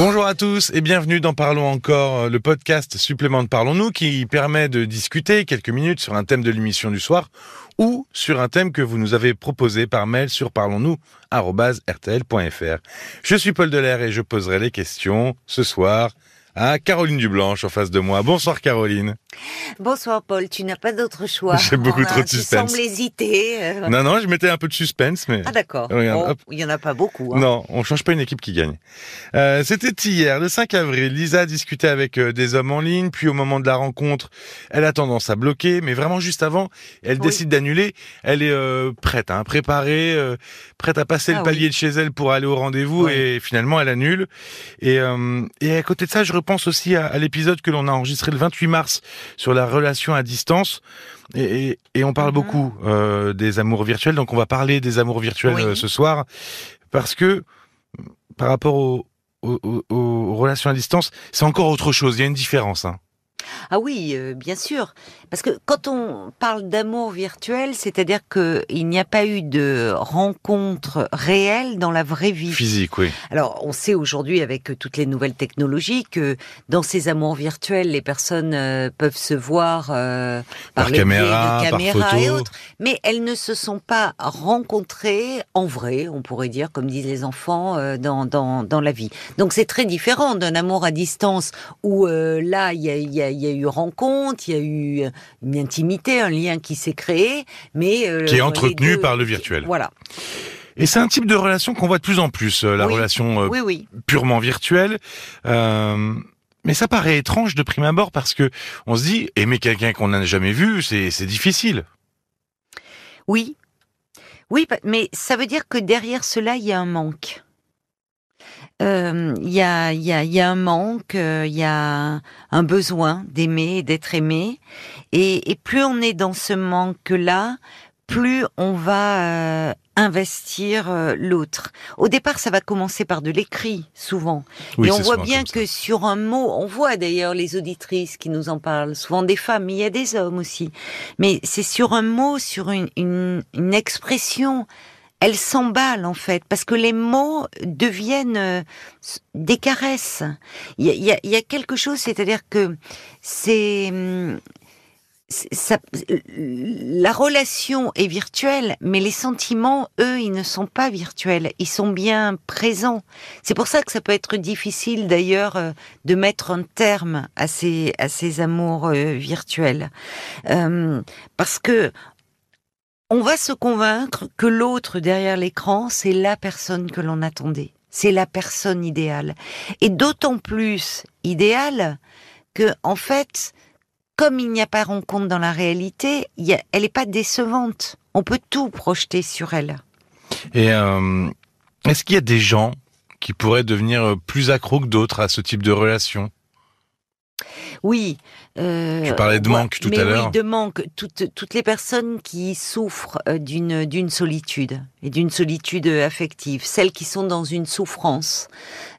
Bonjour à tous et bienvenue dans Parlons encore, le podcast supplément de Parlons-nous qui permet de discuter quelques minutes sur un thème de l'émission du soir ou sur un thème que vous nous avez proposé par mail sur parlons-nous@rtl.fr. Je suis Paul Delair et je poserai les questions ce soir à Caroline Dublanche en face de moi. Bonsoir Caroline. Bonsoir Paul, tu n'as pas d'autre choix. J'ai beaucoup trop de suspense. Tu sembles hésiter. Euh. Non, non, je mettais un peu de suspense, mais... Ah d'accord. Oh, il n'y en a pas beaucoup. Hein. Non, on change pas une équipe qui gagne. Euh, C'était hier, le 5 avril. Lisa discutait avec euh, des hommes en ligne, puis au moment de la rencontre, elle a tendance à bloquer, mais vraiment juste avant, elle décide d'annuler. Elle est euh, prête, hein, préparée, euh, prête à passer le ah palier de chez elle pour aller au rendez-vous, et finalement elle annule. Et, et à côté de ça, je repense aussi à, à l'épisode que l'on a enregistré le 28 mars sur la relation à distance. Et, on parle mhm. beaucoup euh, des amours virtuels, donc on va parler des amours virtuels euh, ce soir, parce que par rapport aux, relations à distance, c'est encore autre chose, il y a une différence. Hein. Ah oui, euh, bien sûr. Parce que quand on parle d'amour virtuel, c'est-à-dire qu'il n'y a pas eu de rencontre réelle dans la vraie vie. Physique, oui. Alors, on sait aujourd'hui avec toutes les nouvelles technologies que dans ces amours virtuels, les personnes euh, peuvent se voir euh, par, caméra, caméra et autres, mais elles ne se sont pas rencontrées en vrai, on pourrait dire, comme disent les enfants, dans, dans, dans la vie. Donc c'est très différent d'un amour à distance où là, il y a, y a il y a eu rencontre, il y a eu une intimité, un lien qui s'est créé, mais euh, qui est entretenu par le virtuel. Voilà. Et c'est un type de relation qu'on voit de plus en plus, euh, la relation euh, purement virtuelle. mais ça paraît étrange de prime abord parce que on se dit aimer quelqu'un qu'on n'a jamais vu, c'est difficile. Oui, oui, mais ça veut dire que derrière cela, il y a un manque il euh, y, a, y, a, y, a, un manque, il euh, y a un besoin d'aimer, d'être aimé, et, et, plus on est dans ce manque-là, plus on va euh, investir l'autre. Au départ, ça va commencer par de l'écrit, souvent. et on voit bien que sur un mot, on voit d'ailleurs les auditrices qui nous en parlent, souvent des femmes, mais il y a des hommes aussi. Mais c'est sur un mot, sur une, une, une expression elle s'emballe en fait, parce que les mots deviennent euh, des caresses. Il y a, y a, quelque chose, c'est-à-dire que c'est hum, ça, la relation est virtuelle, mais les sentiments, eux, ils ne sont pas virtuels, ils sont bien présents. C'est pour ça que ça peut être difficile d'ailleurs euh, de mettre un terme à ces, à ces amours euh, virtuels. Euh, parce que on va se convaincre que l'autre derrière l'écran, c'est la personne que l'on attendait. C'est la personne idéale. Et d'autant plus idéale que, en fait, comme il n'y a pas rencontre dans la réalité, elle n'est pas décevante. On peut tout projeter sur elle. Et euh, est-ce qu'il y a des gens qui pourraient devenir plus accros que d'autres à ce type de relation? Oui. Euh, tu parlais de manque tout à l'heure. Oui, de manque. Toutes, toutes les personnes qui souffrent euh, d'une d'une solitude et d'une solitude affective, celles qui sont dans une souffrance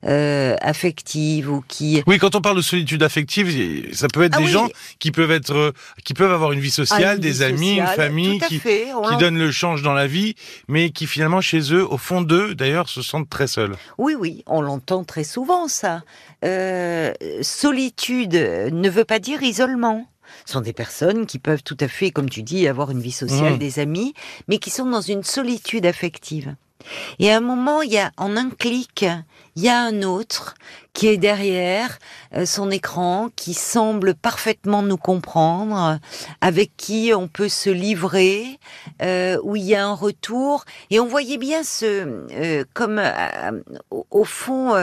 euh, affective ou qui. Oui, quand on parle de solitude affective, ça peut être ah des gens qui peuvent être, euh, qui peuvent avoir une vie sociale, ah, des amis, une famille, qui, qui donnent le change dans la vie, mais qui finalement chez eux, au fond d'eux, d'ailleurs, se sentent très seuls. Oui, oui, on l'entend très souvent ça. Euh, solitude ne veut pas dire isolement. Ce sont des personnes qui peuvent tout à fait, comme tu dis, avoir une vie sociale, mmh. des amis, mais qui sont dans une solitude affective. Et à un moment, il y a, en un clic, il y a un autre qui est derrière euh, son écran, qui semble parfaitement nous comprendre, avec qui on peut se livrer, euh, où il y a un retour. Et on voyait bien ce, euh, comme au fond,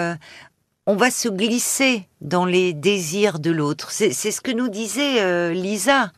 on va se glisser dans les désirs de l'autre. C'est ce que nous disait euh, Lisa.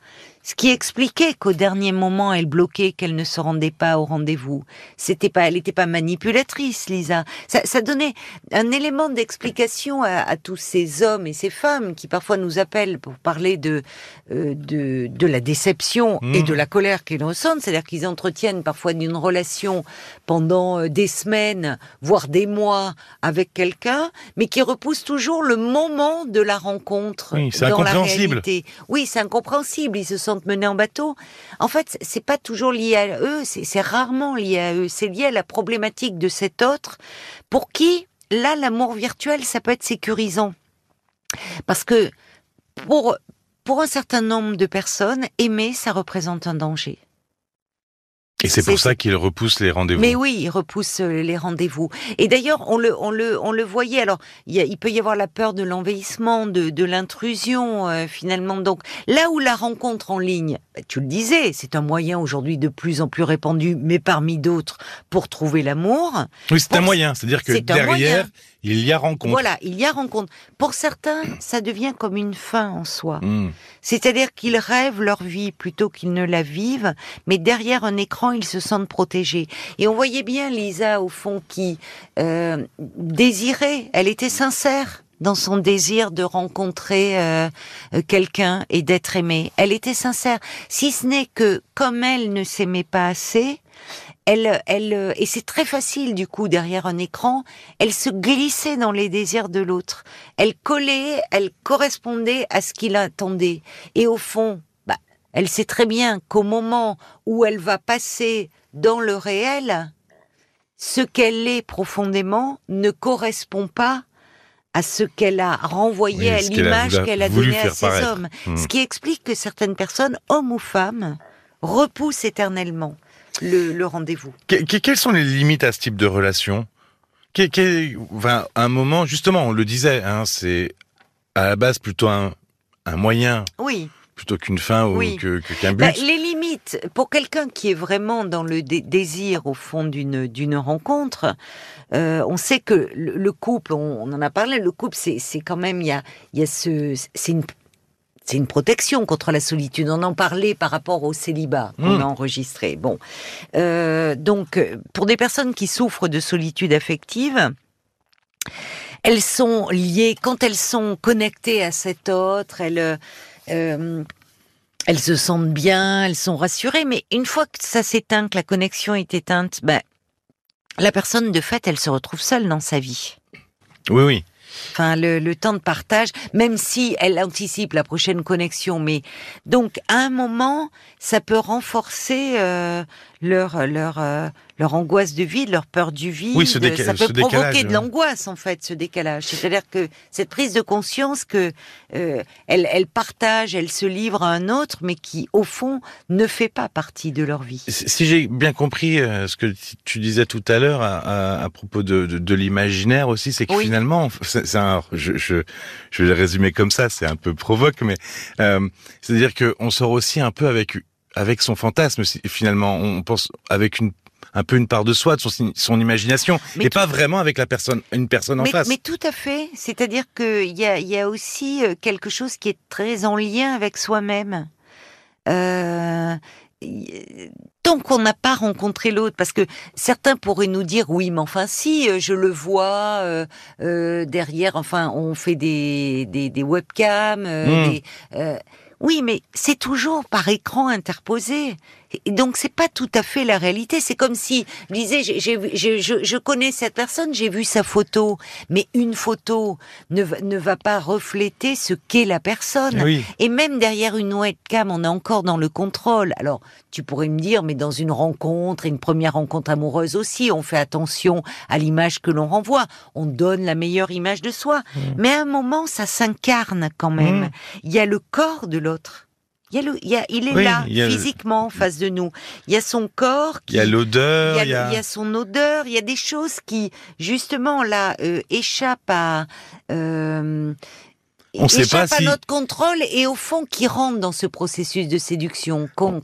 Ce qui expliquait qu'au dernier moment, elle bloquait, qu'elle ne se rendait pas au rendez-vous. C'était pas, elle n'était pas manipulatrice, Lisa. Ça, donnait un élément d'explication à, tous ces hommes et ces femmes qui parfois nous appellent pour parler de euh, de, de, la déception et de mmh. la colère qu'ils ressentent. C'est-à-dire qu'ils entretiennent parfois une relation pendant euh, des semaines, voire des mois avec quelqu'un, mais qui repousse toujours le moment de la rencontre oui, dans incompréhensible. la réalité. Oui, c'est incompréhensible. Ils se sentent menés en bateau. En fait, c'est pas toujours lié à eux, c'est rarement lié à eux. C'est lié à la problématique de cet autre pour qui là, l'amour virtuel, ça peut être sécurisant. Parce que pour, pour un certain nombre de personnes, aimer, ça représente un danger. Et c'est pour ça qu'il repousse les rendez-vous. Mais oui, il repousse euh, les rendez-vous. Et d'ailleurs, on le, on le, on le voyait. Alors, il, y a, il peut y avoir la peur de l'envahissement, de, de l'intrusion, euh, finalement. Donc, là où la rencontre en ligne, bah, tu le disais, c'est un moyen aujourd'hui de plus en plus répandu, mais parmi d'autres, pour trouver l'amour. Oui, c'est un moyen. C'est-à-dire que derrière, il y a rencontre. Voilà, il y a rencontre. Pour certains, ça devient comme une fin en soi. Hmm. C'est-à-dire qu'ils rêvent leur vie plutôt qu'ils ne la vivent, mais derrière un écran, ils se sentent protégés. Et on voyait bien Lisa, au fond, qui euh, désirait, elle était sincère dans son désir de rencontrer euh, quelqu'un et d'être aimée. Elle était sincère, si ce n'est que comme elle ne s'aimait pas assez, elle, elle, et c'est très facile du coup derrière un écran, elle se glissait dans les désirs de l'autre. Elle collait, elle correspondait à ce qu'il attendait. Et au fond, elle sait très bien qu'au moment où elle va passer dans le réel, ce qu'elle est profondément ne correspond pas à ce qu'elle a renvoyé à l'image qu'elle a, donnée à ses hommes. Hmm. Ce qui explique que certaines personnes, hommes ou femmes, repoussent éternellement le, rendez-vous. quelles sont les limites à ce type de relation? Un moment, justement, on le disait, hein, c'est à la base plutôt un, moyen. Oui plutôt qu'une fin ou qu'un but. Bah, les limites pour quelqu'un qui est vraiment dans le désir au fond d'une d'une rencontre, euh, on sait que le, couple, on, on, en a parlé, le couple c'est quand même il y a y a ce c'est une c'est une protection contre la solitude. On en parlait par rapport au célibat qu'on hmm. a enregistré. Bon, euh, donc pour des personnes qui souffrent de solitude affective, elles sont liées quand elles sont connectées à cet autre. Elles euh, elles se sentent bien, elles sont rassurées. Mais une fois que ça s'éteint, que la connexion est éteinte, ben la personne de fait, elle se retrouve seule dans sa vie. Oui, oui. Enfin, le, temps de partage, même si elle anticipe la prochaine connexion, mais donc à un moment, ça peut renforcer euh, leur leur euh, leur angoisse de vide, leur peur du vide. Oui, ça peut provoquer de l'angoisse en fait, ce décalage. C'est-à-dire que cette prise de conscience que euh, elle, elle partage, elle se livre à un autre, mais qui au fond ne fait pas partie de leur vie. Si j'ai bien compris euh, ce que tu disais tout à l'heure à, à, propos de, de, de l'imaginaire aussi, c'est que finalement, c'est un, je, je, je vais le résumer comme ça, c'est un peu provoque, mais euh, c'est-à-dire qu'on sort aussi un peu avec avec son fantasme finalement. On pense avec une un peu une part de soi, de son, son imagination, et pas vraiment avec la personne, une personne en face. Mais tout à fait. C'est-à-dire qu'il y a, y a aussi euh, quelque chose qui est très en lien avec soi-même. Euh, tant qu'on n'a pas rencontré l'autre, parce que certains pourraient nous dire oui, mais enfin si, euh, je le vois euh, euh, derrière, enfin on fait des des, des webcams, hmm. des, oui, mais c'est toujours par écran interposé. Et donc c'est pas tout à fait la réalité. C'est comme si je disais, je, connais cette personne, j'ai vu sa photo, mais une photo ne, ne va pas refléter ce qu'est la personne. Et même derrière une webcam, on est encore dans le contrôle. Alors tu pourrais me dire, mais dans une rencontre, une première rencontre amoureuse aussi, on fait attention à l'image que l'on renvoie. On donne la meilleure image de soi. Mmh. Mais à un moment, ça s'incarne quand même. Mmh. Il y a le corps de l'autre. Il, y a il, est là, physiquement, en face de nous. Il y a son corps. il y a l'odeur. Il, y a, son odeur. Il y a des choses qui, justement, là, euh, échappent à... Euh, on sait pas à notre contrôle et au fond qui rentrent dans ce processus de séduction qu'on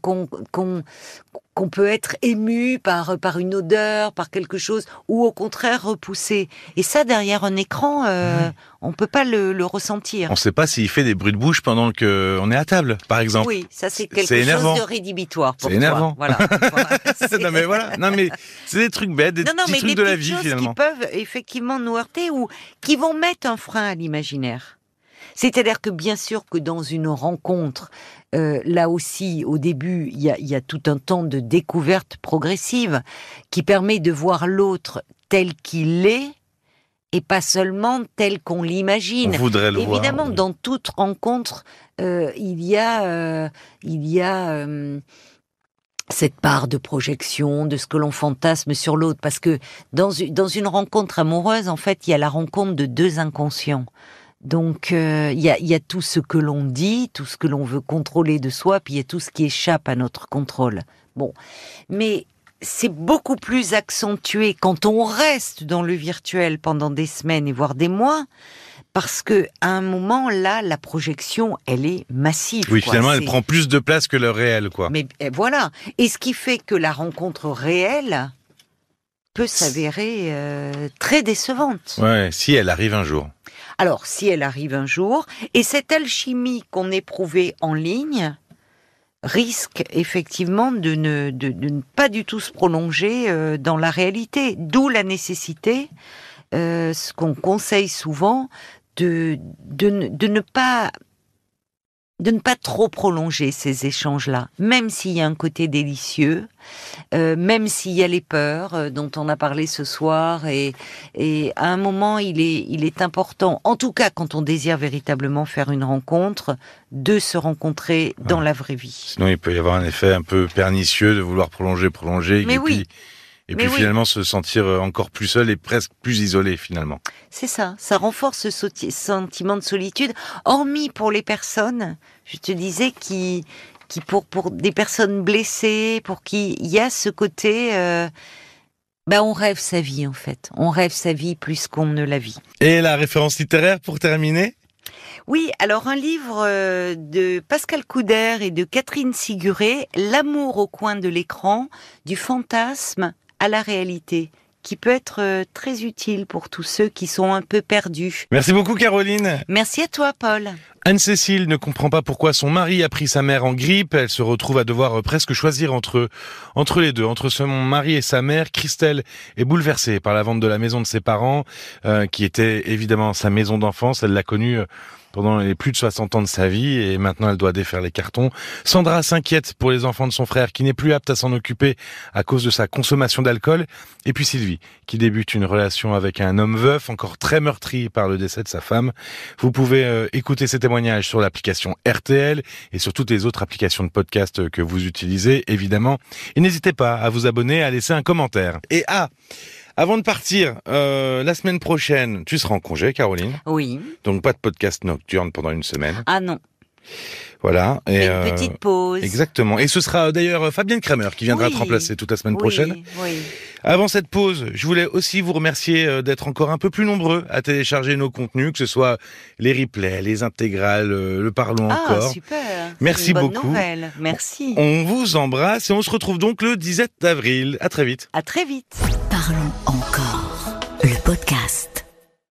qu'on peut être ému par par une odeur, par quelque chose, ou au contraire repoussé. Et ça, derrière un écran, euh, on peut pas le, le ressentir. On ne sait pas s'il fait des bruits de bouche pendant que on est à table, par exemple. Oui, ça c'est quelque chose de rédhibitoire. C'est énervant. Voilà. non mais voilà. Non mais c'est des trucs bêtes, des petits trucs de la vie finalement. Qui peuvent effectivement nous heurter ou qui vont mettre un frein à l'imaginaire. C'est-à-dire que bien sûr que dans une rencontre, euh, là aussi, au début, il y a, tout un temps de découverte progressive qui permet de voir l'autre tel qu'il est et pas seulement tel qu'on l'imagine. Évidemment, dans toute rencontre, euh, il y a, euh, il y a cette part de projection, de ce que l'on fantasme sur l'autre, parce que dans, dans une rencontre amoureuse, en fait, il y a la rencontre de deux inconscients. Donc euh, il y, a, y, a, tout ce que l'on dit, tout ce que l'on veut contrôler de soi, puis il y a tout ce qui échappe à notre contrôle. Bon, mais c'est beaucoup plus accentué quand on reste dans le virtuel pendant des semaines et voire des mois, parce que à un moment là, la projection, elle est massive. Oui, finalement, elle prend plus de place que le réel, quoi. Mais voilà, et ce qui fait que la rencontre réelle peut s'avérer euh, très décevante. Ouais, si elle arrive un jour. Alors, si elle arrive un jour, et cette alchimie qu'on éprouvait en ligne risque effectivement de ne, pas du tout se prolonger euh, dans la réalité, d'où la nécessité, euh, ce qu'on conseille souvent, de ne pas de ne pas trop prolonger ces échanges-là, même s'il y a un côté délicieux, euh, même s'il y a les peurs euh, dont on a parlé ce soir, et, et à un moment il est, il est important, en tout cas quand on désire véritablement faire une rencontre, de se rencontrer dans la vraie vie. Sinon il peut y avoir un effet un peu pernicieux de vouloir prolonger, prolonger, Mais et oui. puis et puis finalement se sentir euh, encore plus seul et presque plus isolé finalement. C'est ça, ça renforce ce sentiment de solitude, hormis pour les personnes, je te disais, qui, qui pour, pour des personnes blessées, pour qui il y a ce côté... Euh, ben on rêve sa vie en fait, on rêve sa vie plus qu'on ne la vit. Et la référence littéraire pour terminer? Oui, alors un livre euh, de Pascal Couder et de Catherine Siguré, L'amour au coin de l'écran, du fantasme à la réalité qui peut être euh, très utile pour tous ceux qui sont un peu perdus. Merci beaucoup Caroline. Merci à toi Paul. Anne-Cécile ne comprend pas pourquoi son mari a pris sa mère en grippe. Elle se retrouve à devoir euh, presque choisir entre entre les deux, entre son mari et sa mère. Christelle est bouleversée par la vente de la maison de ses parents, euh, qui était évidemment sa maison d'enfance. Elle l'a connue pendant les plus de 60 ans de sa vie et maintenant elle doit défaire les cartons. Sandra s'inquiète pour les enfants de son frère qui n'est plus apte à s'en occuper à cause de sa consommation d'alcool. Et puis Sylvie qui débute une relation avec un homme veuf encore très meurtri par le décès de sa femme. Vous pouvez euh, écouter ces témoignages sur l'application RTL et sur toutes les autres applications de podcast que vous utilisez évidemment. Et n'hésitez pas à vous abonner, à laisser un commentaire. Et ah avant de partir, euh, la semaine prochaine, tu seras en congé, Caroline. Oui. Donc pas de podcast nocturne pendant une semaine. Ah non. Voilà. Et, une euh, petite pause. Exactement. Et ce sera d'ailleurs Fabienne Kramer qui viendra te remplacer toute la semaine prochaine. Oui. Avant cette pause, je voulais aussi vous remercier euh, d'être encore un peu plus nombreux à télécharger nos contenus, que ce soit les replays, les intégrales, euh, le parlons ah, encore. super. Merci une bonne beaucoup. Nouvelle. Merci. On vous embrasse et on se retrouve donc le 17 avril. À très vite. À très vite. Parlons encre.